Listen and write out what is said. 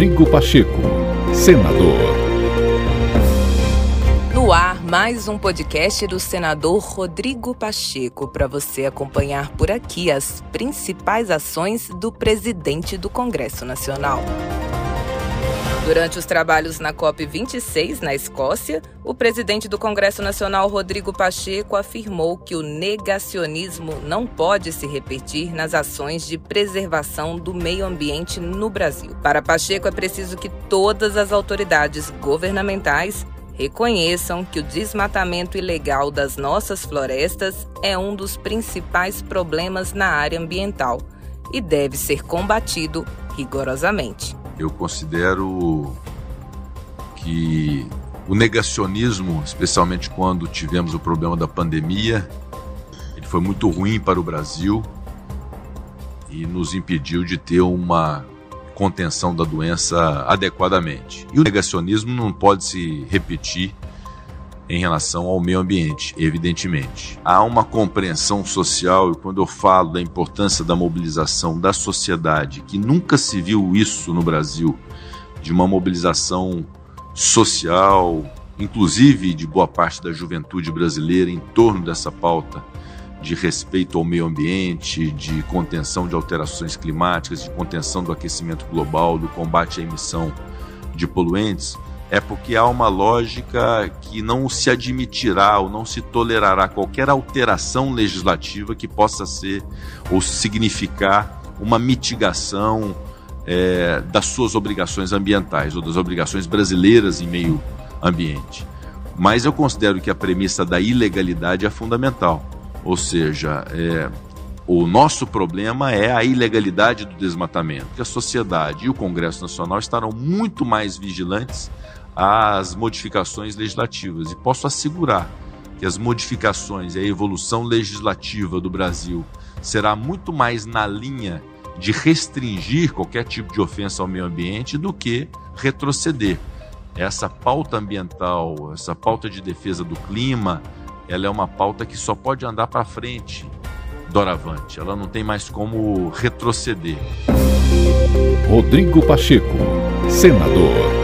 Rodrigo Pacheco, senador. No ar, mais um podcast do senador Rodrigo Pacheco para você acompanhar por aqui as principais ações do presidente do Congresso Nacional. Durante os trabalhos na COP26, na Escócia, o presidente do Congresso Nacional, Rodrigo Pacheco, afirmou que o negacionismo não pode se repetir nas ações de preservação do meio ambiente no Brasil. Para Pacheco, é preciso que todas as autoridades governamentais reconheçam que o desmatamento ilegal das nossas florestas é um dos principais problemas na área ambiental e deve ser combatido rigorosamente. Eu considero que o negacionismo, especialmente quando tivemos o problema da pandemia, ele foi muito ruim para o Brasil e nos impediu de ter uma contenção da doença adequadamente. E o negacionismo não pode se repetir em relação ao meio ambiente, evidentemente. Há uma compreensão social, e quando eu falo da importância da mobilização da sociedade, que nunca se viu isso no Brasil, de uma mobilização social, inclusive de boa parte da juventude brasileira, em torno dessa pauta de respeito ao meio ambiente, de contenção de alterações climáticas, de contenção do aquecimento global, do combate à emissão de poluentes é porque há uma lógica que não se admitirá ou não se tolerará qualquer alteração legislativa que possa ser ou significar uma mitigação é, das suas obrigações ambientais ou das obrigações brasileiras em meio ambiente. Mas eu considero que a premissa da ilegalidade é fundamental, ou seja, é, o nosso problema é a ilegalidade do desmatamento, que a sociedade e o Congresso Nacional estarão muito mais vigilantes às modificações legislativas. E posso assegurar que as modificações e a evolução legislativa do Brasil será muito mais na linha de restringir qualquer tipo de ofensa ao meio ambiente do que retroceder. Essa pauta ambiental, essa pauta de defesa do clima, ela é uma pauta que só pode andar para frente, doravante. Ela não tem mais como retroceder. Rodrigo Pacheco, senador.